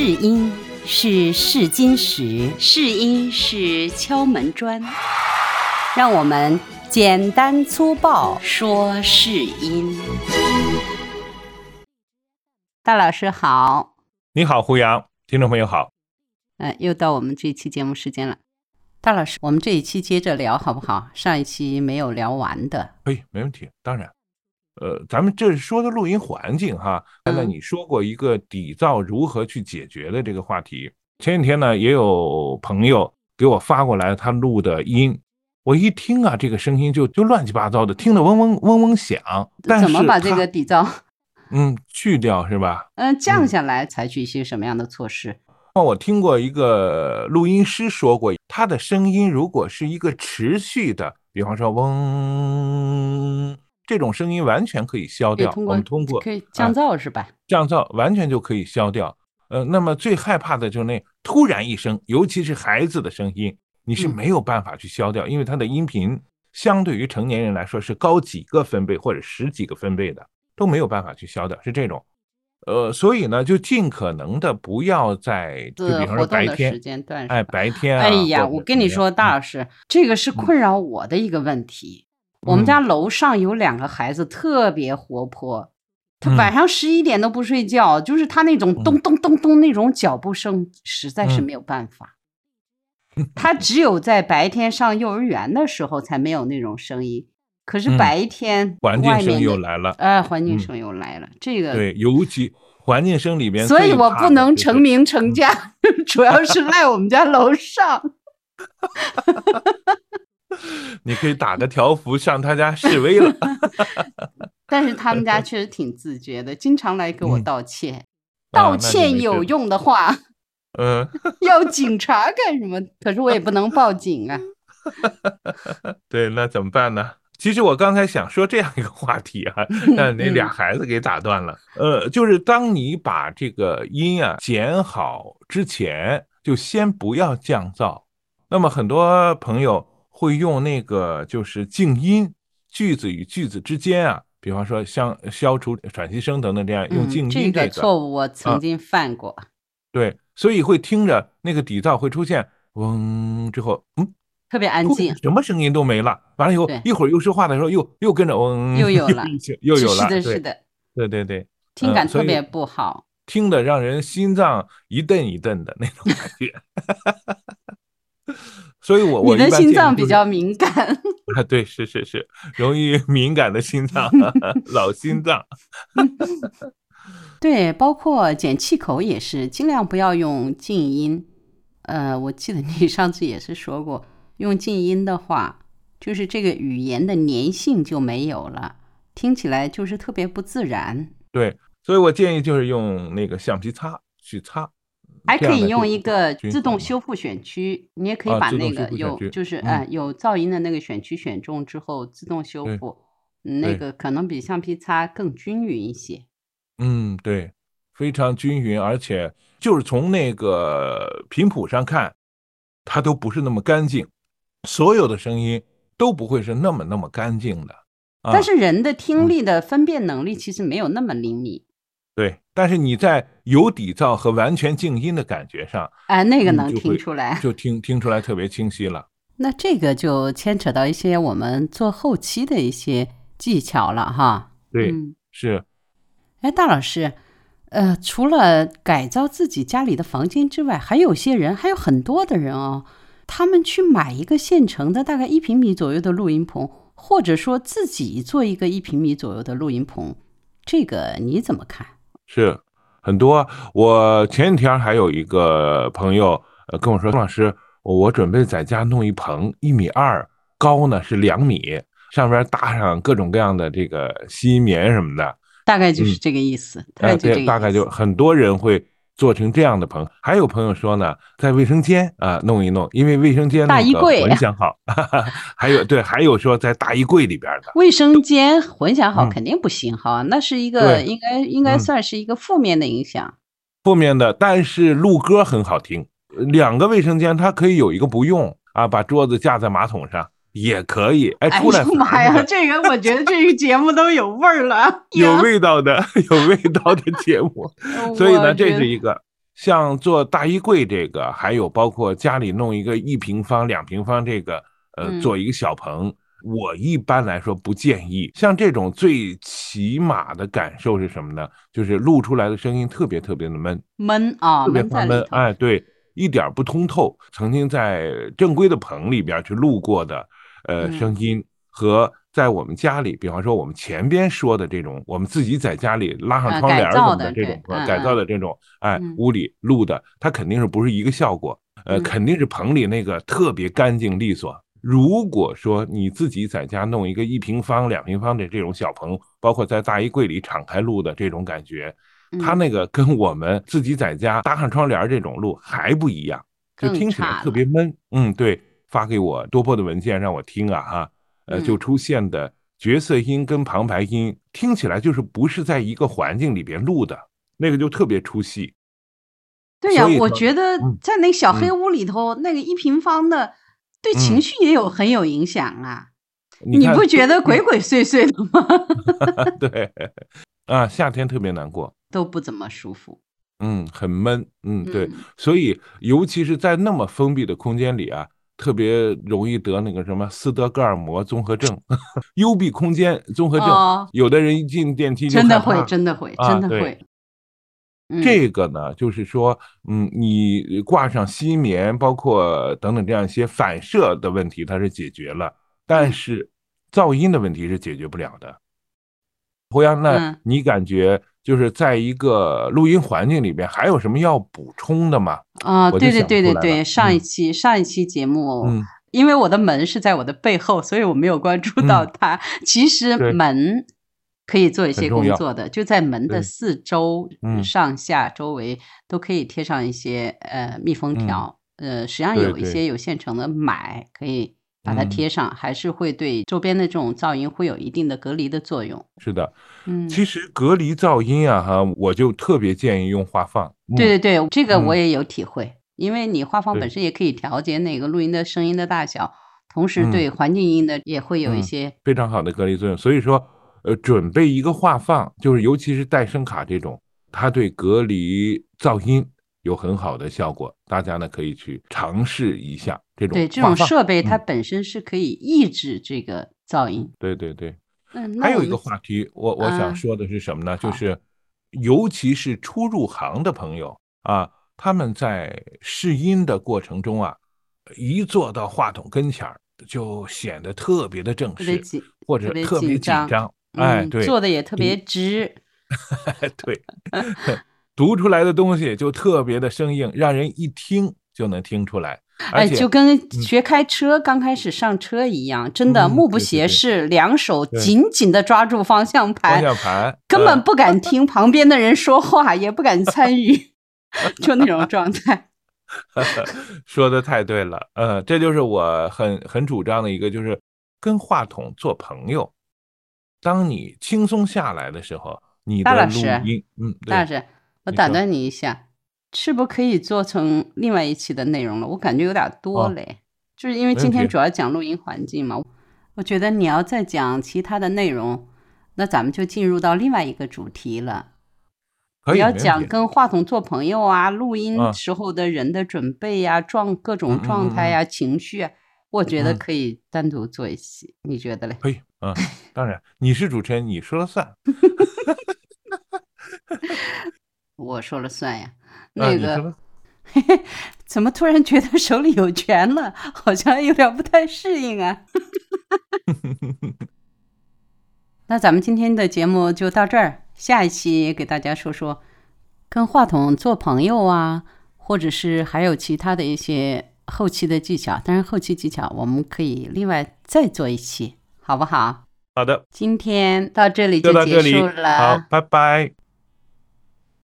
试音是试金石，试音是敲门砖，让我们简单粗暴。说试音。大老师好，你好，胡杨，听众朋友好。呃，又到我们这一期节目时间了。大老师，我们这一期接着聊好不好？上一期没有聊完的。哎，没问题，当然。呃，咱们这是说的录音环境哈。刚才你说过一个底噪如何去解决的这个话题。前几天呢，也有朋友给我发过来他录的音，我一听啊，这个声音就就乱七八糟的，听得嗡嗡嗡嗡响。怎么把这个底噪？嗯，去掉是吧？嗯，降下来，采取一些什么样的措施？我听过一个录音师说过，他的声音如果是一个持续的，比方说嗡，这种声音完全可以消掉。我们通过可以降噪是吧？降噪完全就可以消掉。呃，那么最害怕的就是那突然一声，尤其是孩子的声音，你是没有办法去消掉，因为他的音频相对于成年人来说是高几个分贝或者十几个分贝的，都没有办法去消掉，是这种。呃，所以呢，就尽可能的不要在就比方说白天时间段，哎，白天啊。哎呀，我跟你说，大老师，这个是困扰我的一个问题。我们家楼上有两个孩子特别活泼，他晚上十一点都不睡觉，就是他那种咚咚咚咚那种脚步声，实在是没有办法。他只有在白天上幼儿园的时候才没有那种声音。可是白天环境声又来了，哎，环境声又来了，这个对，尤其环境声里边，所以我不能成名成家，主要是赖我们家楼上。你可以打个条幅上他家示威了。但是他们家确实挺自觉的，经常来给我道歉。道歉有用的话，嗯，要警察干什么？可是我也不能报警啊。对，那怎么办呢？其实我刚才想说这样一个话题啊，但那俩孩子给打断了。呃，就是当你把这个音啊剪好之前，就先不要降噪。那么很多朋友会用那个就是静音，句子与句子之间啊，比方说像消除喘息声等等这样用静音这个错误我曾经犯过。对，所以会听着那个底噪会出现嗡之后，嗯。特别安静，什么声音都没了。完了以后，一会儿又说话的时候，又又跟着嗡，又有了，又有了。是的，是的，对对对，听感特别不好，听的让人心脏一蹬一蹬的那种感觉。所以我我你的心脏比较敏感 啊，对，是是是，容易 敏感的心脏，老心脏。对，包括剪气口也是，尽量不要用静音。呃，我记得你上次也是说过。用静音的话，就是这个语言的粘性就没有了，听起来就是特别不自然。对，所以我建议就是用那个橡皮擦去擦，还可以用一个自动修复选区，你也可以把那个有就是呃有噪音的那个选区选中之后自动修复，那个可能比橡皮擦更均匀一些。嗯，对，非常均匀，而且就是从那个频谱上看，它都不是那么干净。所有的声音都不会是那么那么干净的，但是人的听力的分辨能力其实没有那么灵敏。对，但是你在有底噪和完全静音的感觉上，哎，那个能听出来，就听听出来特别清晰了。那这个就牵扯到一些我们做后期的一些技巧了哈。对，是。哎，大老师，呃，除了改造自己家里的房间之外，还有些人，还有很多的人哦。他们去买一个现成的大概一平米左右的录音棚，或者说自己做一个一平米左右的录音棚，这个你怎么看？是很多。我前几天还有一个朋友呃跟我说，宋老师，我准备在家弄一棚，一米二高呢，是两米，上边搭上各种各样的这个吸音棉什么的，大概就是这个意思。哎，对，大概就很多人会。做成这样的棚，还有朋友说呢，在卫生间啊弄一弄，因为卫生间大衣柜混响好。还有对，还有说在大衣柜里边的卫生间混响好肯定不行哈，那是一个应该应该算是一个负面的影响。负面的，但是录歌很好听。两个卫生间它可以有一个不用啊，把桌子架在马桶上。也可以，哎，出来！妈呀，这个我觉得这个节目都有味儿了，有味道的，有味道的节目。所以呢，这是一个像做大衣柜这个，还有包括家里弄一个一平方、两平方这个，呃，嗯做一个小棚，我一般来说不建议。像这种最起码的感受是什么呢？就是录出来的声音特别特别的闷，闷啊，特别闷。哎，对，一点儿不通透。曾经在正规的棚里边去录过的，呃，嗯。声音和在我们家里，比方说我们前边说的这种，我们自己在家里拉上呃窗帘儿什么的这种改造的这种，哎嗯，屋里录的，它肯定是不是一个效果，呃，嗯。肯定是棚里那个特别干净利索。如果说你自己在家弄一个一平方、两平方的这种小棚，包括在大衣柜里敞开录的这种感觉，它嗯。那个跟我们自己在家搭上窗帘儿这种录还不一样，就听起来特别闷。嗯，对，发给我多播的文件让我听啊哈，呃，嗯就出现的角色音跟旁白音听起来就是不是在一个环境里边录的，那个就特别出戏。对呀、我觉得嗯在那小黑嗯屋里头，那个一平方的，对嗯情绪也有很有影响啊。你你不觉得鬼鬼祟祟的吗？对啊，夏天特别难过。都不怎么舒服。嗯，很闷，嗯，对嗯，所以尤其是在那么封闭的空间里啊，特别容易得那个什么斯德哥尔摩综合症、幽闭空间综合症。哦有的人一进电梯就真的会，真的会，啊真的会。嗯这个呢，就是说，嗯，你挂上吸棉，包括等等这样一些反射的问题，它是解决了，但嗯是噪音的问题是解决不了的。胡杨，那嗯。你感觉就是在一个录音环境里边，还有什么要补充的吗？啊，对对对对对，上一嗯。期上一期节目，嗯。因为我的门是在我的背后，所以我没有关注到嗯。它。其实门可以做一些工作的，就在门的四周、嗯。上下周围都可以贴上一些呃密封嗯。条。呃，实际上有一些有现成的买，可以把它嗯贴上，还是会对周边的这种噪音会有一定的隔离的作用。是的，嗯，其实隔离噪音啊，哈，我就特别建议用画放。嗯对对对，这个我嗯也有体会，因为你画放本身也可以调节那个录音的声音的大小，同时嗯对环境音的也会有一嗯些。非常好的隔离作用。所以说，呃，准备一个画放，就是尤其是带声卡这种，它对隔离噪音有很好的效果。大家呢可以去尝试一下这种对这种设备，它嗯本身是可以抑制这个噪音。对对对。嗯，还有一个话题，我我啊想说的是什么呢？就是尤其是初入行的朋友啊，他们在试音的过程中啊，一坐到话筒跟前儿，就显得特别的正式，或者特别紧张张。哎，嗯对，做的也特别直。对，读出来的东西就特别的生硬，让人一听就能听出来。而哎，且，就跟学开车刚开始上车一样，真的嗯目不斜视，两手紧紧的抓住方向盘方盘，向 盘根本呃不敢听旁边的人说话，也不敢参与，就那种状态。说的太对了，呃，这就是我很很主张的一个，就是跟话筒做朋友。当你轻松下来的时候，你的录大老师音，嗯，对，大师，我打断你一下，是不是可以做成另外一期的内容了？我感觉有点多哦嘞，就是因为今天主要讲录音环境嘛，我觉得你要再讲其他的内容，那咱们就进入到另外一个主题了。可以，你要讲跟话筒做朋友啊，录音嗯时候的人的准备呀、状各种状态呀、情绪啊，我觉得嗯可以单独做一期，你觉得嘞？可以，嗯，当然，你是主持人，你说了算。我说了算呀。啊那个你说了 怎么突然觉得手里有权了？好像有点不太适应啊。那咱们今天的节目就到这儿，下一期给大家说说跟话筒做朋友啊，或者是还有其他的一些后期的技巧。当然，后期技巧我们可以另外再做一期，好不好？好的，今天到这里就结束了。好，拜拜。